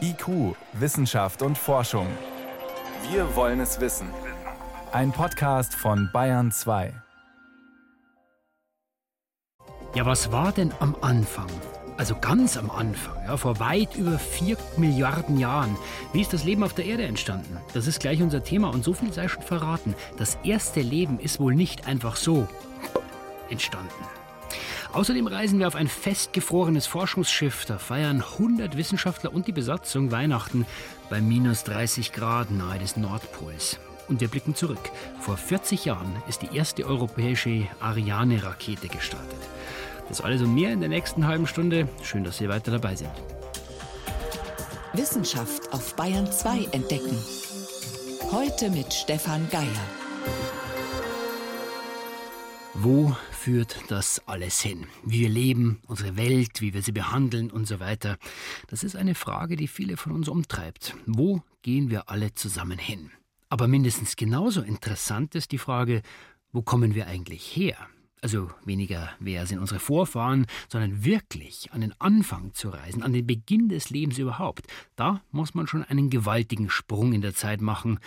IQ, Wissenschaft und Forschung. Wir wollen es wissen. Ein Podcast von Bayern 2. Ja, was war denn am Anfang? Also ganz am Anfang, ja, vor weit über vier Milliarden Jahren. Wie ist das Leben auf der Erde entstanden? Das ist gleich unser Thema und so viel sei schon verraten. Das erste Leben ist wohl nicht einfach so entstanden. Außerdem reisen wir auf ein festgefrorenes Forschungsschiff. Da feiern 100 Wissenschaftler und die Besatzung Weihnachten bei minus 30 Grad nahe des Nordpols. Und wir blicken zurück. Vor 40 Jahren ist die erste europäische Ariane-Rakete gestartet. Das alles und mehr in der nächsten halben Stunde. Schön, dass Sie weiter dabei sind. Wissenschaft auf Bayern 2 entdecken. Heute mit Stefan Geier. Wo führt das alles hin? Wie wir leben, unsere Welt, wie wir sie behandeln und so weiter. Das ist eine Frage, die viele von uns umtreibt. Wo gehen wir alle zusammen hin? Aber mindestens genauso interessant ist die Frage, wo kommen wir eigentlich her? Also weniger, wer sind unsere Vorfahren, sondern wirklich an den Anfang zu reisen, an den Beginn des Lebens überhaupt. Da muss man schon einen gewaltigen Sprung in der Zeit machen,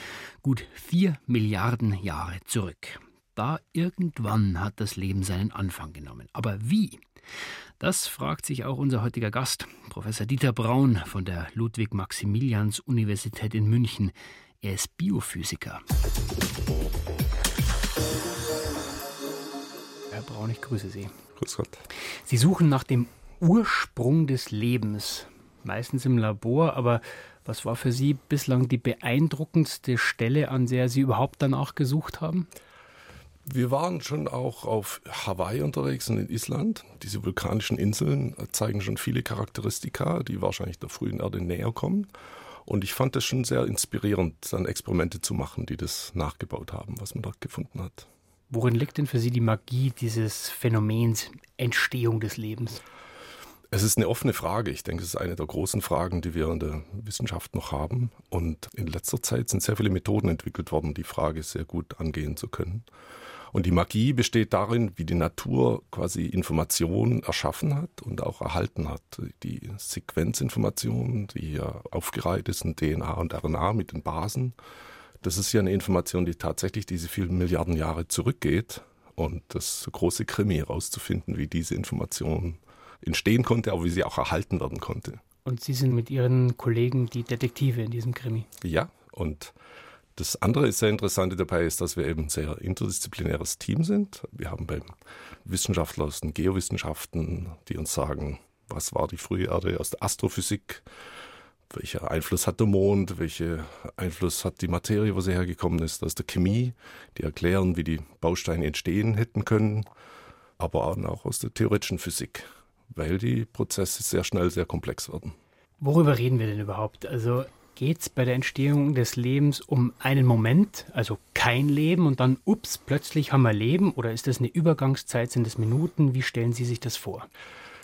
gut vier Milliarden Jahre zurück. Da irgendwann hat das Leben seinen Anfang genommen. Aber wie? Das fragt sich auch unser heutiger Gast, Professor Dieter Braun von der Ludwig-Maximilians-Universität in München. Er ist Biophysiker. Herr Braun, ich grüße Sie. Grüß Gott. Sie suchen nach dem Ursprung des Lebens, meistens im Labor, aber was war für Sie bislang die beeindruckendste Stelle, an der Sie überhaupt danach gesucht haben? Wir waren schon auch auf Hawaii unterwegs und in Island. Diese vulkanischen Inseln zeigen schon viele Charakteristika, die wahrscheinlich der frühen Erde näher kommen. Und ich fand es schon sehr inspirierend, dann Experimente zu machen, die das nachgebaut haben, was man dort gefunden hat. Worin liegt denn für Sie die Magie dieses Phänomens Entstehung des Lebens? Es ist eine offene Frage. Ich denke, es ist eine der großen Fragen, die wir in der Wissenschaft noch haben. Und in letzter Zeit sind sehr viele Methoden entwickelt worden, die Frage sehr gut angehen zu können. Und die Magie besteht darin, wie die Natur quasi Informationen erschaffen hat und auch erhalten hat. Die Sequenzinformation, die ja aufgereiht ist in DNA und RNA mit den Basen, das ist ja eine Information, die tatsächlich diese vielen Milliarden Jahre zurückgeht. Und das große Krimi herauszufinden, wie diese Information entstehen konnte, aber wie sie auch erhalten werden konnte. Und Sie sind mit Ihren Kollegen die Detektive in diesem Krimi. Ja, und das andere sehr Interessante dabei ist, dass wir eben ein sehr interdisziplinäres Team sind. Wir haben beim Wissenschaftler aus den Geowissenschaften, die uns sagen, was war die frühe Erde aus der Astrophysik, welcher Einfluss hat der Mond, welcher Einfluss hat die Materie, wo sie hergekommen ist, aus der Chemie, die erklären, wie die Bausteine entstehen hätten können, aber auch aus der theoretischen Physik, weil die Prozesse sehr schnell sehr komplex werden. Worüber reden wir denn überhaupt? Also geht es bei der Entstehung des Lebens um einen Moment, also kein Leben und dann, ups, plötzlich haben wir Leben oder ist das eine Übergangszeit, sind das Minuten? Wie stellen Sie sich das vor?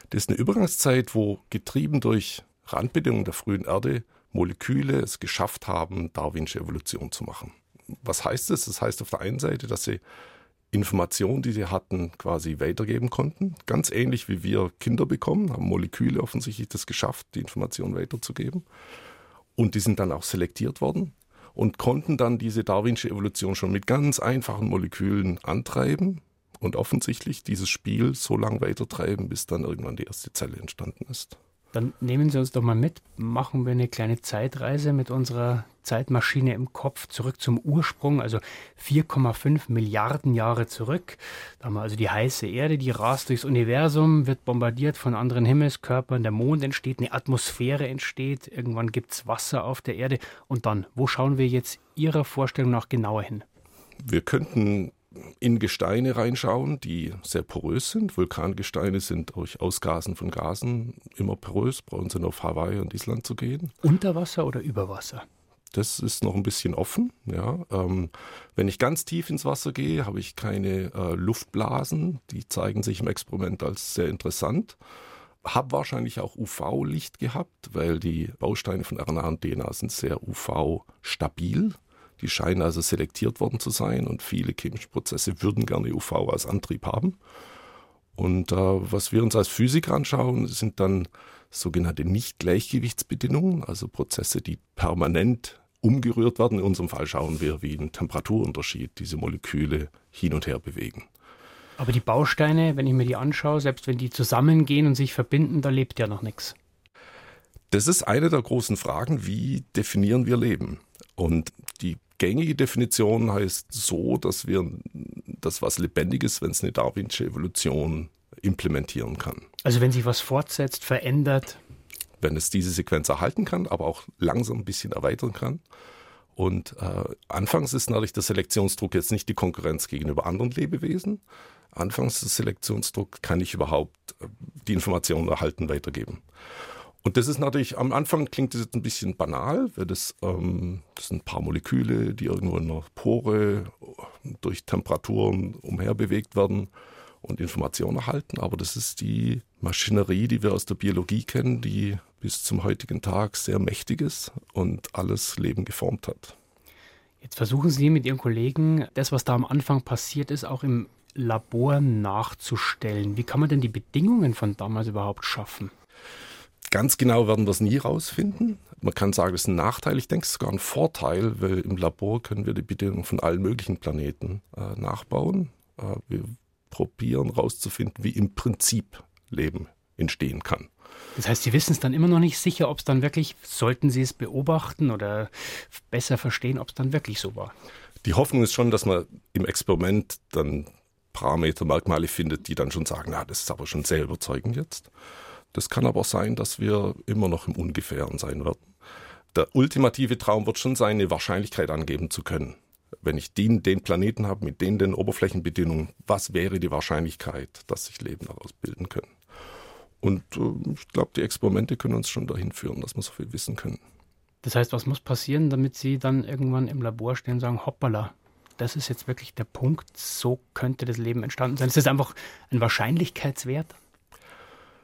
Das ist eine Übergangszeit, wo getrieben durch Randbedingungen der frühen Erde Moleküle es geschafft haben, darwinsche Evolution zu machen. Was heißt das? Das heißt auf der einen Seite, dass sie Informationen, die sie hatten, quasi weitergeben konnten. Ganz ähnlich wie wir Kinder bekommen, haben Moleküle offensichtlich das geschafft, die Information weiterzugeben. Und die sind dann auch selektiert worden und konnten dann diese darwinsche Evolution schon mit ganz einfachen Molekülen antreiben und offensichtlich dieses Spiel so lange weitertreiben, bis dann irgendwann die erste Zelle entstanden ist. Dann nehmen Sie uns doch mal mit, machen wir eine kleine Zeitreise mit unserer Zeitmaschine im Kopf zurück zum Ursprung, also 4,5 Milliarden Jahre zurück. Da haben wir also die heiße Erde, die rast durchs Universum, wird bombardiert von anderen Himmelskörpern, der Mond entsteht, eine Atmosphäre entsteht, irgendwann gibt es Wasser auf der Erde. Und dann, wo schauen wir jetzt Ihrer Vorstellung nach genauer hin? Wir könnten in Gesteine reinschauen, die sehr porös sind. Vulkangesteine sind durch Ausgasen von Gasen immer porös, brauchen sie nur auf Hawaii und Island zu gehen. Unter Wasser oder über Wasser? Das ist noch ein bisschen offen. Ja. Ähm, wenn ich ganz tief ins Wasser gehe, habe ich keine äh, Luftblasen. Die zeigen sich im Experiment als sehr interessant. Hab wahrscheinlich auch UV-Licht gehabt, weil die Bausteine von RNA und DNA sind sehr UV-stabil. Die scheinen also selektiert worden zu sein und viele chemische Prozesse würden gerne UV als Antrieb haben. Und äh, was wir uns als Physiker anschauen, sind dann sogenannte Nicht-Gleichgewichtsbedingungen, also Prozesse, die permanent umgerührt werden. In unserem Fall schauen wir, wie ein Temperaturunterschied diese Moleküle hin und her bewegen. Aber die Bausteine, wenn ich mir die anschaue, selbst wenn die zusammengehen und sich verbinden, da lebt ja noch nichts. Das ist eine der großen Fragen, wie definieren wir Leben? Und die gängige Definition heißt so, dass wir das was Lebendiges, wenn es eine darwinsche Evolution implementieren kann. Also wenn sich was fortsetzt, verändert. Wenn es diese Sequenz erhalten kann, aber auch langsam ein bisschen erweitern kann. Und äh, anfangs ist natürlich der Selektionsdruck jetzt nicht die Konkurrenz gegenüber anderen Lebewesen. Anfangs des Selektionsdruck kann ich überhaupt äh, die Informationen erhalten, weitergeben. Und das ist natürlich, am Anfang klingt das jetzt ein bisschen banal, weil das, ähm, das sind ein paar Moleküle, die irgendwo in einer Pore durch Temperaturen umherbewegt werden und Informationen erhalten. Aber das ist die Maschinerie, die wir aus der Biologie kennen, die bis zum heutigen Tag sehr mächtig ist und alles Leben geformt hat. Jetzt versuchen Sie mit Ihren Kollegen, das, was da am Anfang passiert ist, auch im Labor nachzustellen. Wie kann man denn die Bedingungen von damals überhaupt schaffen? Ganz genau werden wir es nie rausfinden. Man kann sagen, es ist ein Nachteil. Ich denke, es ist sogar ein Vorteil, weil im Labor können wir die Bedingungen von allen möglichen Planeten äh, nachbauen. Äh, wir probieren herauszufinden, wie im Prinzip Leben entstehen kann. Das heißt, Sie wissen es dann immer noch nicht sicher, ob es dann wirklich, sollten Sie es beobachten oder besser verstehen, ob es dann wirklich so war. Die Hoffnung ist schon, dass man im Experiment dann Parameter, Merkmale findet, die dann schon sagen, na, das ist aber schon sehr überzeugend jetzt. Das kann aber sein, dass wir immer noch im Ungefähren sein werden. Der ultimative Traum wird schon sein, eine Wahrscheinlichkeit angeben zu können. Wenn ich den, den Planeten habe mit den, den Oberflächenbedingungen, was wäre die Wahrscheinlichkeit, dass sich Leben daraus bilden können? Und äh, ich glaube, die Experimente können uns schon dahin führen, dass wir so viel wissen können. Das heißt, was muss passieren, damit Sie dann irgendwann im Labor stehen und sagen, hoppala, das ist jetzt wirklich der Punkt, so könnte das Leben entstanden sein? Ist das einfach ein Wahrscheinlichkeitswert?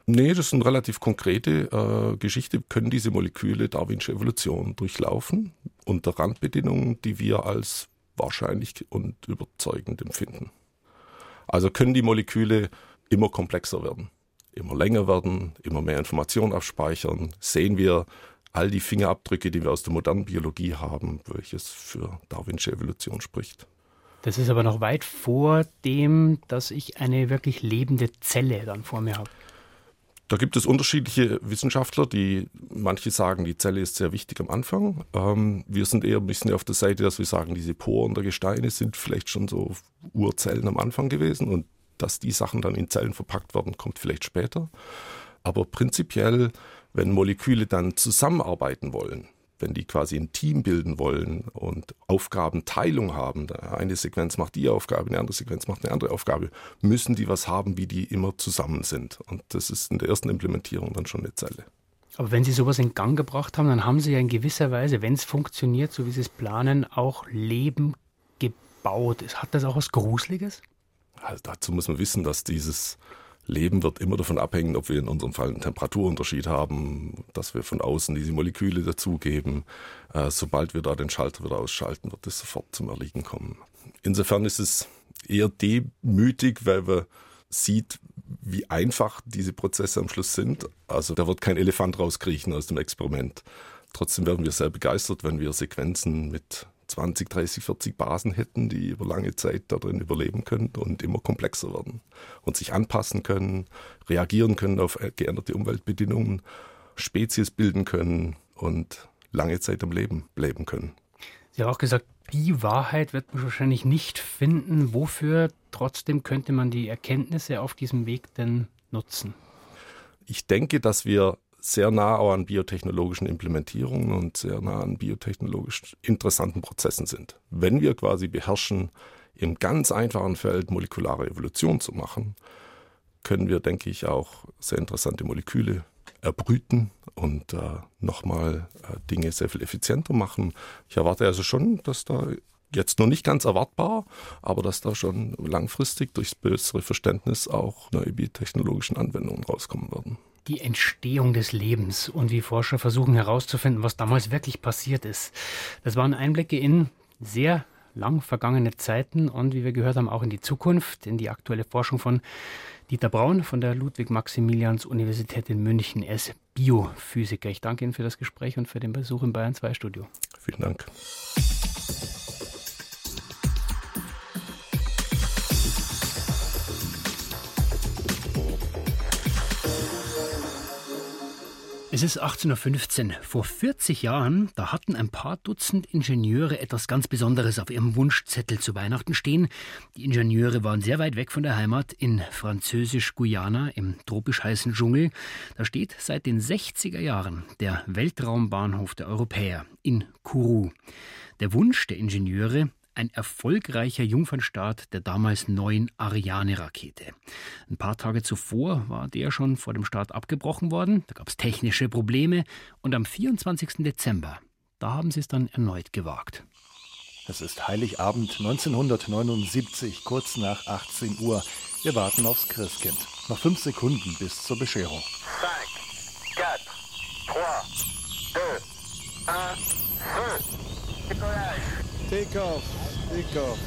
Nee, das ist eine relativ konkrete äh, Geschichte. Können diese Moleküle Darwinsche Evolution durchlaufen unter Randbedingungen, die wir als wahrscheinlich und überzeugend empfinden? Also können die Moleküle immer komplexer werden, immer länger werden, immer mehr Informationen abspeichern? Sehen wir all die Fingerabdrücke, die wir aus der modernen Biologie haben, welches für Darwinsche Evolution spricht? Das ist aber noch weit vor dem, dass ich eine wirklich lebende Zelle dann vor mir habe. Da gibt es unterschiedliche Wissenschaftler, die manche sagen, die Zelle ist sehr wichtig am Anfang. Ähm, wir sind eher ein bisschen auf der Seite, dass wir sagen, diese Poren der Gesteine sind vielleicht schon so Urzellen am Anfang gewesen und dass die Sachen dann in Zellen verpackt werden, kommt vielleicht später. Aber prinzipiell, wenn Moleküle dann zusammenarbeiten wollen, wenn die quasi ein Team bilden wollen und Aufgabenteilung haben, eine Sequenz macht die Aufgabe, eine andere Sequenz macht eine andere Aufgabe, müssen die was haben, wie die immer zusammen sind. Und das ist in der ersten Implementierung dann schon eine Zelle. Aber wenn Sie sowas in Gang gebracht haben, dann haben Sie ja in gewisser Weise, wenn es funktioniert, so wie Sie es planen, auch Leben gebaut. Hat das auch was Gruseliges? Also dazu muss man wissen, dass dieses Leben wird immer davon abhängen, ob wir in unserem Fall einen Temperaturunterschied haben, dass wir von außen diese Moleküle dazugeben. Äh, sobald wir da den Schalter wieder ausschalten, wird es sofort zum Erliegen kommen. Insofern ist es eher demütig, weil man sieht, wie einfach diese Prozesse am Schluss sind. Also da wird kein Elefant rauskriechen aus dem Experiment. Trotzdem werden wir sehr begeistert, wenn wir Sequenzen mit 20, 30, 40 Basen hätten, die über lange Zeit darin überleben können und immer komplexer werden und sich anpassen können, reagieren können auf geänderte Umweltbedingungen, Spezies bilden können und lange Zeit am Leben bleiben können. Sie haben auch gesagt, die Wahrheit wird man wahrscheinlich nicht finden. Wofür trotzdem könnte man die Erkenntnisse auf diesem Weg denn nutzen? Ich denke, dass wir sehr nah auch an biotechnologischen Implementierungen und sehr nah an biotechnologisch interessanten Prozessen sind. Wenn wir quasi beherrschen, im ganz einfachen Feld molekulare Evolution zu machen, können wir, denke ich, auch sehr interessante Moleküle erbrüten und äh, nochmal äh, Dinge sehr viel effizienter machen. Ich erwarte also schon, dass da jetzt noch nicht ganz erwartbar, aber dass da schon langfristig durchs bessere Verständnis auch neue biotechnologischen Anwendungen rauskommen werden die Entstehung des Lebens und wie Forscher versuchen herauszufinden, was damals wirklich passiert ist. Das waren Einblicke in sehr lang vergangene Zeiten und wie wir gehört haben, auch in die Zukunft, in die aktuelle Forschung von Dieter Braun von der Ludwig-Maximilians-Universität in München. Er ist Biophysiker. Ich danke Ihnen für das Gespräch und für den Besuch im Bayern 2 Studio. Vielen Dank. Es ist 18.15 Uhr. Vor 40 Jahren, da hatten ein paar Dutzend Ingenieure etwas ganz Besonderes auf ihrem Wunschzettel zu Weihnachten stehen. Die Ingenieure waren sehr weit weg von der Heimat in Französisch-Guyana im tropisch heißen Dschungel. Da steht seit den 60er Jahren der Weltraumbahnhof der Europäer in Kourou. Der Wunsch der Ingenieure, ein erfolgreicher Jungfernstart der damals neuen Ariane-Rakete. Ein paar Tage zuvor war der schon vor dem Start abgebrochen worden. Da gab es technische Probleme. Und am 24. Dezember, da haben sie es dann erneut gewagt. Es ist Heiligabend 1979, kurz nach 18 Uhr. Wir warten aufs Christkind. Noch fünf Sekunden bis zur Bescherung. 5, 4, 3, 2, 1, feu. Takeoff, Takeoff.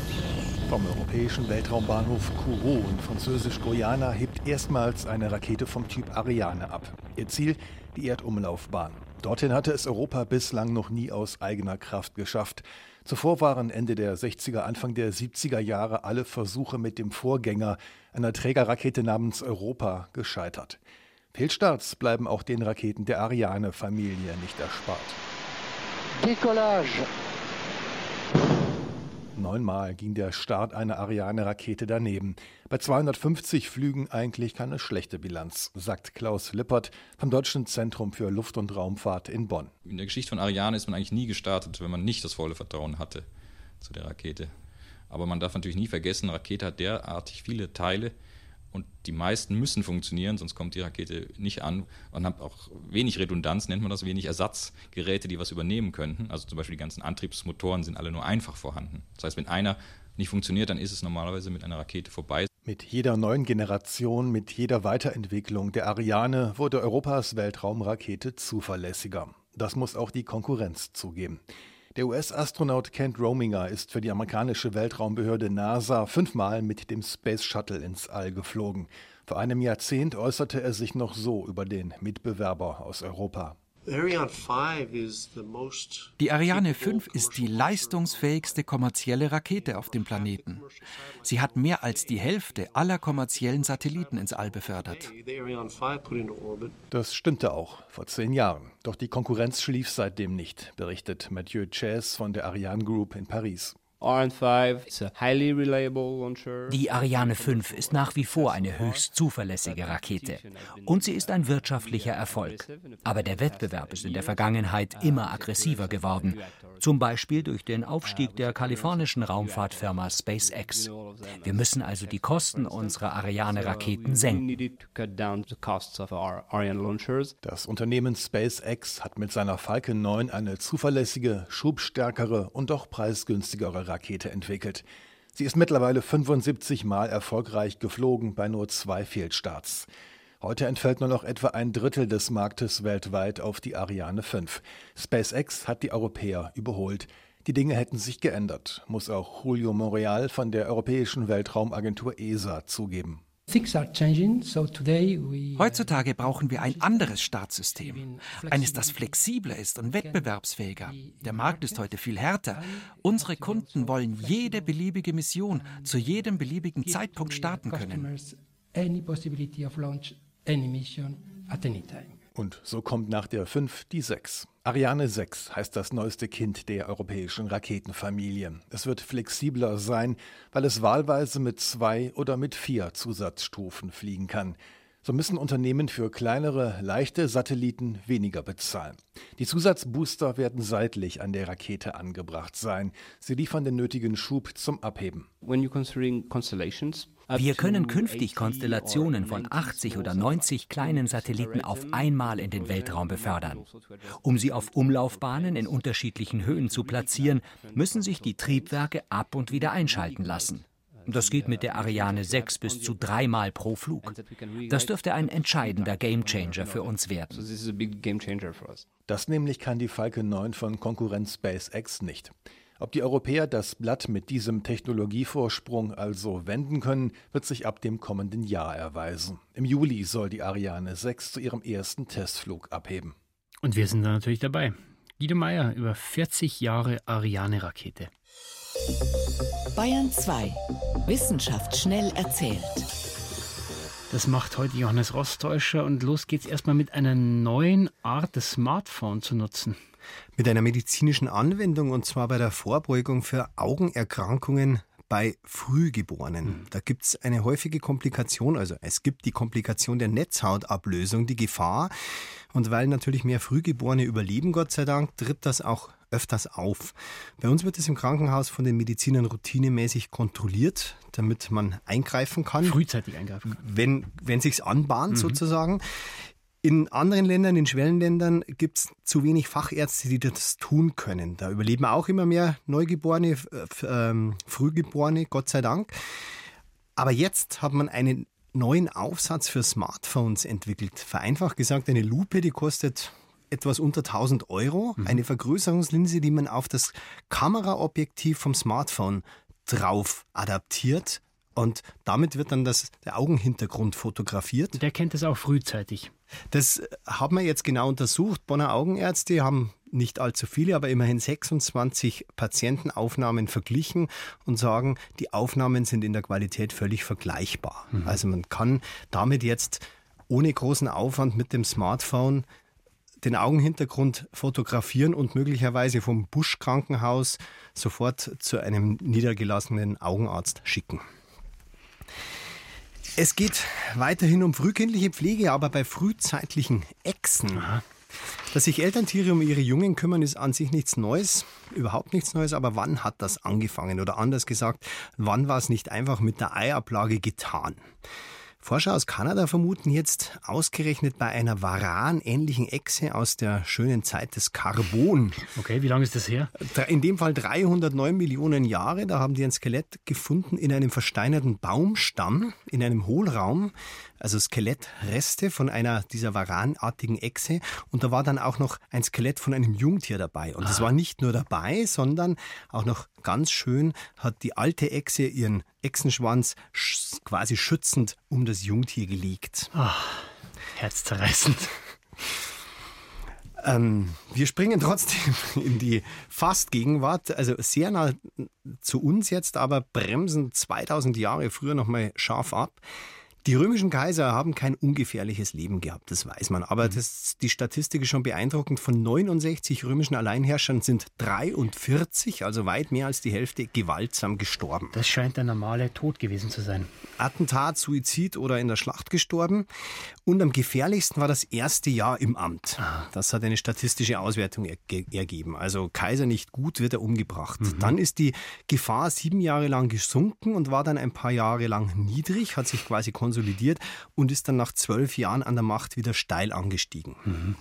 Vom europäischen Weltraumbahnhof Kourou in Französisch-Guyana hebt erstmals eine Rakete vom Typ Ariane ab. Ihr Ziel die Erdumlaufbahn. Dorthin hatte es Europa bislang noch nie aus eigener Kraft geschafft. Zuvor waren Ende der 60er, Anfang der 70er Jahre alle Versuche mit dem Vorgänger, einer Trägerrakete namens Europa, gescheitert. Fehlstarts bleiben auch den Raketen der Ariane-Familie nicht erspart. Decollage Neunmal ging der Start einer Ariane-Rakete daneben. Bei 250 Flügen eigentlich keine schlechte Bilanz, sagt Klaus Lippert vom Deutschen Zentrum für Luft- und Raumfahrt in Bonn. In der Geschichte von Ariane ist man eigentlich nie gestartet, wenn man nicht das volle Vertrauen hatte zu der Rakete. Aber man darf natürlich nie vergessen, Rakete hat derartig viele Teile, und die meisten müssen funktionieren, sonst kommt die Rakete nicht an und hat auch wenig Redundanz, nennt man das, wenig Ersatzgeräte, die was übernehmen könnten. Also zum Beispiel die ganzen Antriebsmotoren sind alle nur einfach vorhanden. Das heißt, wenn einer nicht funktioniert, dann ist es normalerweise mit einer Rakete vorbei. Mit jeder neuen Generation, mit jeder Weiterentwicklung der Ariane wurde Europas Weltraumrakete zuverlässiger. Das muss auch die Konkurrenz zugeben. Der US-Astronaut Kent Rominger ist für die amerikanische Weltraumbehörde NASA fünfmal mit dem Space Shuttle ins All geflogen. Vor einem Jahrzehnt äußerte er sich noch so über den Mitbewerber aus Europa. Die Ariane 5 ist die leistungsfähigste kommerzielle Rakete auf dem Planeten. Sie hat mehr als die Hälfte aller kommerziellen Satelliten ins All befördert. Das stimmte auch vor zehn Jahren. Doch die Konkurrenz schlief seitdem nicht, berichtet Mathieu Chess von der Ariane Group in Paris. Die Ariane 5 ist nach wie vor eine höchst zuverlässige Rakete und sie ist ein wirtschaftlicher Erfolg. Aber der Wettbewerb ist in der Vergangenheit immer aggressiver geworden, zum Beispiel durch den Aufstieg der kalifornischen Raumfahrtfirma SpaceX. Wir müssen also die Kosten unserer Ariane-Raketen senken. Das Unternehmen SpaceX hat mit seiner Falcon 9 eine zuverlässige, schubstärkere und doch preisgünstigere Rakete entwickelt. Sie ist mittlerweile 75 Mal erfolgreich geflogen bei nur zwei Fehlstarts. Heute entfällt nur noch etwa ein Drittel des Marktes weltweit auf die Ariane 5. SpaceX hat die Europäer überholt. Die Dinge hätten sich geändert, muss auch Julio Montreal von der Europäischen Weltraumagentur ESA zugeben. Heutzutage brauchen wir ein anderes Startsystem. Eines, das flexibler ist und wettbewerbsfähiger. Der Markt ist heute viel härter. Unsere Kunden wollen jede beliebige Mission zu jedem beliebigen Zeitpunkt starten können. Und so kommt nach der 5 die 6. Ariane 6 heißt das neueste Kind der europäischen Raketenfamilie. Es wird flexibler sein, weil es wahlweise mit zwei oder mit vier Zusatzstufen fliegen kann. So müssen Unternehmen für kleinere, leichte Satelliten weniger bezahlen. Die Zusatzbooster werden seitlich an der Rakete angebracht sein. Sie liefern den nötigen Schub zum Abheben. Wir können künftig Konstellationen von 80 oder 90 kleinen Satelliten auf einmal in den Weltraum befördern. Um sie auf Umlaufbahnen in unterschiedlichen Höhen zu platzieren, müssen sich die Triebwerke ab und wieder einschalten lassen. Das geht mit der Ariane 6 bis zu dreimal pro Flug. Das dürfte ein entscheidender Gamechanger für uns werden. Das nämlich kann die Falcon 9 von Konkurrenz SpaceX nicht. Ob die Europäer das Blatt mit diesem Technologievorsprung also wenden können, wird sich ab dem kommenden Jahr erweisen. Im Juli soll die Ariane 6 zu ihrem ersten Testflug abheben. Und wir sind da natürlich dabei. Guido Meier über 40 Jahre Ariane-Rakete. Bayern 2. Wissenschaft schnell erzählt. Das macht heute Johannes Rostäuscher und los geht's erstmal mit einer neuen Art, das Smartphone zu nutzen. Mit einer medizinischen Anwendung und zwar bei der Vorbeugung für Augenerkrankungen bei Frühgeborenen. Mhm. Da gibt es eine häufige Komplikation, also es gibt die Komplikation der Netzhautablösung, die Gefahr. Und weil natürlich mehr Frühgeborene überleben, Gott sei Dank, tritt das auch öfters auf. Bei uns wird es im Krankenhaus von den Medizinern routinemäßig kontrolliert, damit man eingreifen kann. Frühzeitig eingreifen kann. Wenn, wenn sich's anbahnt mhm. sozusagen. In anderen Ländern, in Schwellenländern, gibt es zu wenig Fachärzte, die das tun können. Da überleben auch immer mehr Neugeborene, äh, Frühgeborene, Gott sei Dank. Aber jetzt hat man einen neuen Aufsatz für Smartphones entwickelt. Vereinfacht gesagt, eine Lupe, die kostet etwas unter 1000 Euro. Mhm. Eine Vergrößerungslinse, die man auf das Kameraobjektiv vom Smartphone drauf adaptiert. Und damit wird dann das, der Augenhintergrund fotografiert. Der kennt es auch frühzeitig. Das haben wir jetzt genau untersucht. Bonner Augenärzte haben nicht allzu viele, aber immerhin 26 Patientenaufnahmen verglichen und sagen, die Aufnahmen sind in der Qualität völlig vergleichbar. Mhm. Also man kann damit jetzt ohne großen Aufwand mit dem Smartphone den Augenhintergrund fotografieren und möglicherweise vom Busch-Krankenhaus sofort zu einem niedergelassenen Augenarzt schicken. Es geht weiterhin um frühkindliche Pflege, aber bei frühzeitlichen Echsen. Aha. Dass sich Elterntiere um ihre Jungen kümmern, ist an sich nichts Neues, überhaupt nichts Neues. Aber wann hat das angefangen? Oder anders gesagt, wann war es nicht einfach mit der Eiablage getan? Forscher aus Kanada vermuten jetzt ausgerechnet bei einer Varan-ähnlichen Echse aus der schönen Zeit des Carbon. Okay, wie lange ist das her? In dem Fall 309 Millionen Jahre. Da haben die ein Skelett gefunden in einem versteinerten Baumstamm, in einem Hohlraum also Skelettreste von einer dieser varanartigen Echse. Und da war dann auch noch ein Skelett von einem Jungtier dabei. Und es war nicht nur dabei, sondern auch noch ganz schön hat die alte Echse ihren Echsenschwanz quasi schützend um das Jungtier gelegt. Ach, herzzerreißend. Ähm, wir springen trotzdem in die Fastgegenwart, also sehr nah zu uns jetzt, aber bremsen 2000 Jahre früher nochmal scharf ab. Die römischen Kaiser haben kein ungefährliches Leben gehabt, das weiß man. Aber mhm. das, die Statistik ist schon beeindruckend. Von 69 römischen Alleinherrschern sind 43, also weit mehr als die Hälfte, gewaltsam gestorben. Das scheint der normale Tod gewesen zu sein. Attentat, Suizid oder in der Schlacht gestorben. Und am gefährlichsten war das erste Jahr im Amt. Ah. Das hat eine statistische Auswertung ergeben. Also Kaiser nicht gut, wird er umgebracht. Mhm. Dann ist die Gefahr sieben Jahre lang gesunken und war dann ein paar Jahre lang niedrig, hat sich quasi konsolidiert und ist dann nach zwölf Jahren an der Macht wieder steil angestiegen. Mhm.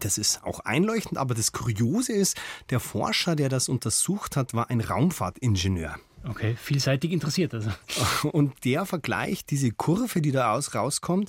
Das ist auch einleuchtend, aber das Kuriose ist, der Forscher, der das untersucht hat, war ein Raumfahrtingenieur. Okay, vielseitig interessiert also. Und der vergleicht diese Kurve, die da aus, rauskommt,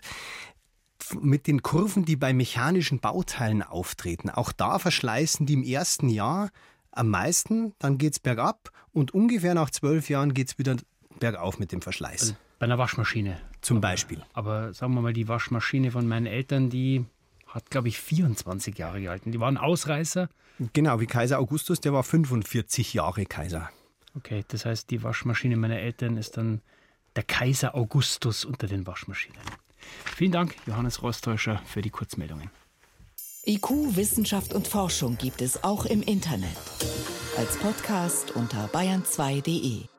mit den Kurven, die bei mechanischen Bauteilen auftreten. Auch da verschleißen die im ersten Jahr am meisten, dann geht es bergab und ungefähr nach zwölf Jahren geht es wieder bergauf mit dem Verschleiß. Also bei einer Waschmaschine. Zum Beispiel. Aber, aber sagen wir mal, die Waschmaschine von meinen Eltern, die hat, glaube ich, 24 Jahre gehalten. Die waren Ausreißer. Genau, wie Kaiser Augustus, der war 45 Jahre Kaiser. Okay, das heißt, die Waschmaschine meiner Eltern ist dann der Kaiser Augustus unter den Waschmaschinen. Vielen Dank, Johannes Rostäuscher, für die Kurzmeldungen. IQ, Wissenschaft und Forschung gibt es auch im Internet. Als Podcast unter bayern2.de.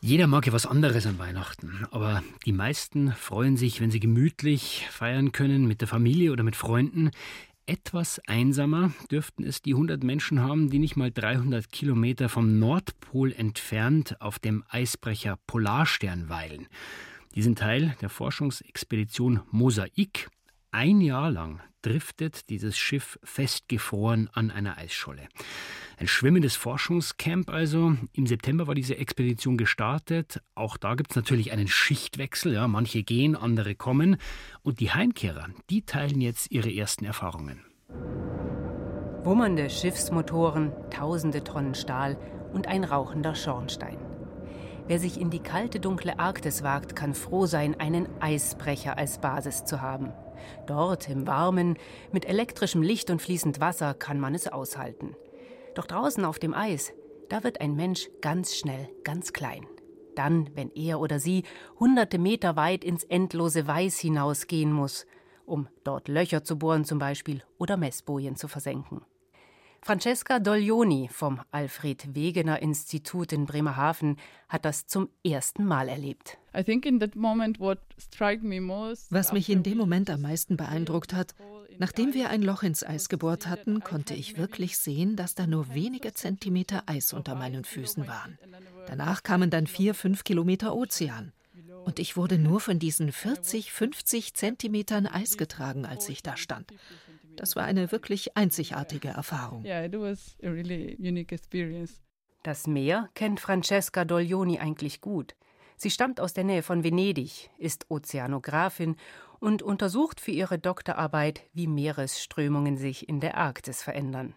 Jeder mag ja was anderes an Weihnachten, aber die meisten freuen sich, wenn sie gemütlich feiern können mit der Familie oder mit Freunden. Etwas einsamer dürften es die 100 Menschen haben, die nicht mal 300 Kilometer vom Nordpol entfernt auf dem Eisbrecher Polarstern weilen. Die sind Teil der Forschungsexpedition Mosaik. Ein Jahr lang driftet dieses Schiff festgefroren an einer Eisscholle. Ein schwimmendes Forschungscamp also. Im September war diese Expedition gestartet. Auch da gibt es natürlich einen Schichtwechsel. Ja, manche gehen, andere kommen. Und die Heimkehrer, die teilen jetzt ihre ersten Erfahrungen. Wummernde Schiffsmotoren, tausende Tonnen Stahl, und ein rauchender Schornstein. Wer sich in die kalte, dunkle Arktis wagt, kann froh sein, einen Eisbrecher als Basis zu haben. Dort im Warmen, mit elektrischem Licht und fließend Wasser kann man es aushalten. Doch draußen auf dem Eis, da wird ein Mensch ganz schnell ganz klein. Dann, wenn er oder sie hunderte Meter weit ins endlose Weiß hinausgehen muss, um dort Löcher zu bohren zum Beispiel oder Messbojen zu versenken. Francesca Doglioni vom Alfred Wegener Institut in Bremerhaven hat das zum ersten Mal erlebt. Was mich in dem Moment am meisten beeindruckt hat, nachdem wir ein Loch ins Eis gebohrt hatten, konnte ich wirklich sehen, dass da nur wenige Zentimeter Eis unter meinen Füßen waren. Danach kamen dann vier, fünf Kilometer Ozean. Und ich wurde nur von diesen 40, 50 Zentimetern Eis getragen, als ich da stand. Das war eine wirklich einzigartige Erfahrung. Das Meer kennt Francesca Doglioni eigentlich gut. Sie stammt aus der Nähe von Venedig, ist Ozeanografin und untersucht für ihre Doktorarbeit, wie Meeresströmungen sich in der Arktis verändern.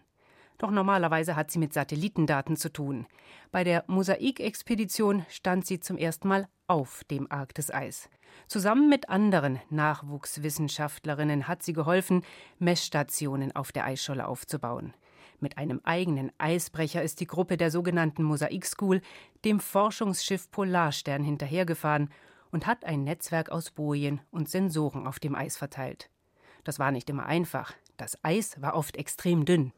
Doch normalerweise hat sie mit Satellitendaten zu tun. Bei der Mosaikexpedition stand sie zum ersten Mal auf dem Arktiseis. Zusammen mit anderen Nachwuchswissenschaftlerinnen hat sie geholfen, Messstationen auf der Eisscholle aufzubauen. Mit einem eigenen Eisbrecher ist die Gruppe der sogenannten Mosaik School dem Forschungsschiff Polarstern hinterhergefahren und hat ein Netzwerk aus Bojen und Sensoren auf dem Eis verteilt. Das war nicht immer einfach. Das Eis war oft extrem dünn.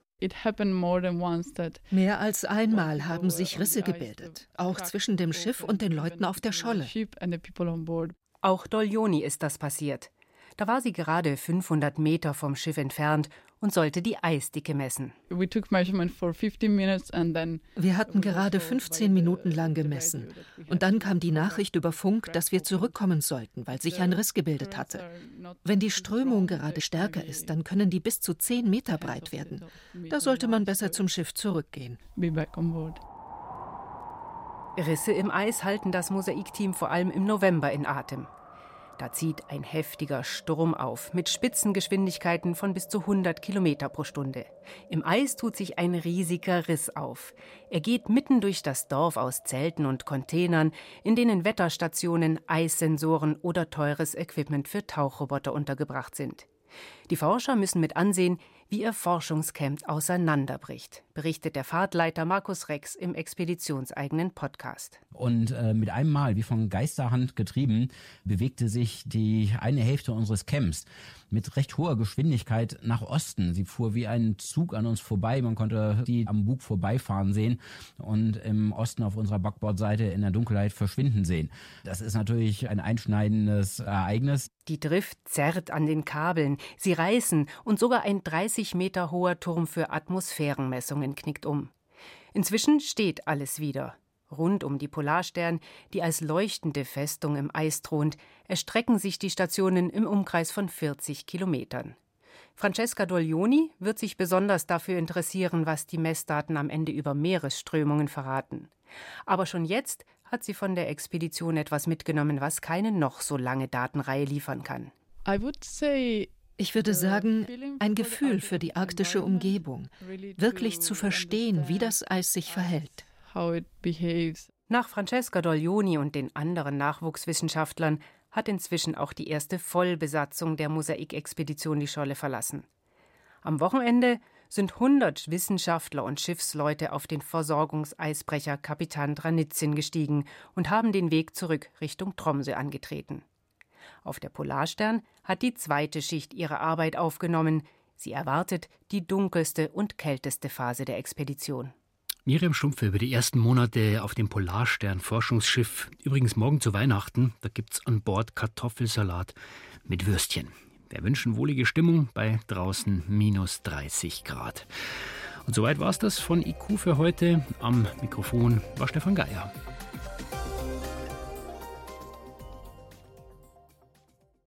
Mehr als einmal haben sich Risse gebildet, auch zwischen dem Schiff und den Leuten auf der Scholle. Auch Doglioni ist das passiert. Da war sie gerade 500 Meter vom Schiff entfernt und sollte die Eisdicke messen. Wir hatten gerade 15 Minuten lang gemessen. Und dann kam die Nachricht über Funk, dass wir zurückkommen sollten, weil sich ein Riss gebildet hatte. Wenn die Strömung gerade stärker ist, dann können die bis zu 10 Meter breit werden. Da sollte man besser zum Schiff zurückgehen. Risse im Eis halten das Mosaikteam vor allem im November in Atem. Da zieht ein heftiger Sturm auf mit Spitzengeschwindigkeiten von bis zu 100 Kilometer pro Stunde. Im Eis tut sich ein riesiger Riss auf. Er geht mitten durch das Dorf aus Zelten und Containern, in denen Wetterstationen, Eissensoren oder teures Equipment für Tauchroboter untergebracht sind. Die Forscher müssen mit ansehen, wie ihr Forschungscamp auseinanderbricht, berichtet der Fahrtleiter Markus Rex im expeditionseigenen Podcast. Und äh, mit einem Mal, wie von Geisterhand getrieben, bewegte sich die eine Hälfte unseres Camps mit recht hoher Geschwindigkeit nach Osten. Sie fuhr wie ein Zug an uns vorbei. Man konnte die am Bug vorbeifahren sehen und im Osten auf unserer Backbordseite in der Dunkelheit verschwinden sehen. Das ist natürlich ein einschneidendes Ereignis. Die Drift zerrt an den Kabeln, sie reißen und sogar ein 30 Meter hoher Turm für Atmosphärenmessungen knickt um. Inzwischen steht alles wieder. Rund um die Polarstern, die als leuchtende Festung im Eis thront, erstrecken sich die Stationen im Umkreis von 40 Kilometern. Francesca Doglioni wird sich besonders dafür interessieren, was die Messdaten am Ende über Meeresströmungen verraten. Aber schon jetzt hat sie von der Expedition etwas mitgenommen, was keine noch so lange Datenreihe liefern kann. Ich würde sagen, ein Gefühl für die arktische Umgebung, wirklich zu verstehen, wie das Eis sich verhält. Nach Francesca Doglioni und den anderen Nachwuchswissenschaftlern hat inzwischen auch die erste Vollbesatzung der Mosaikexpedition die Scholle verlassen. Am Wochenende sind 100 Wissenschaftler und Schiffsleute auf den Versorgungseisbrecher Kapitan Dranitzin gestiegen und haben den Weg zurück Richtung Tromsø angetreten. Auf der Polarstern hat die zweite Schicht ihre Arbeit aufgenommen. Sie erwartet die dunkelste und kälteste Phase der Expedition. Miriam Stumpfe über die ersten Monate auf dem Polarstern-Forschungsschiff. Übrigens morgen zu Weihnachten, da gibt's an Bord Kartoffelsalat mit Würstchen. Wir wünschen wohlige Stimmung bei draußen minus 30 Grad. Und soweit war's das von IQ für heute. Am Mikrofon war Stefan Geier.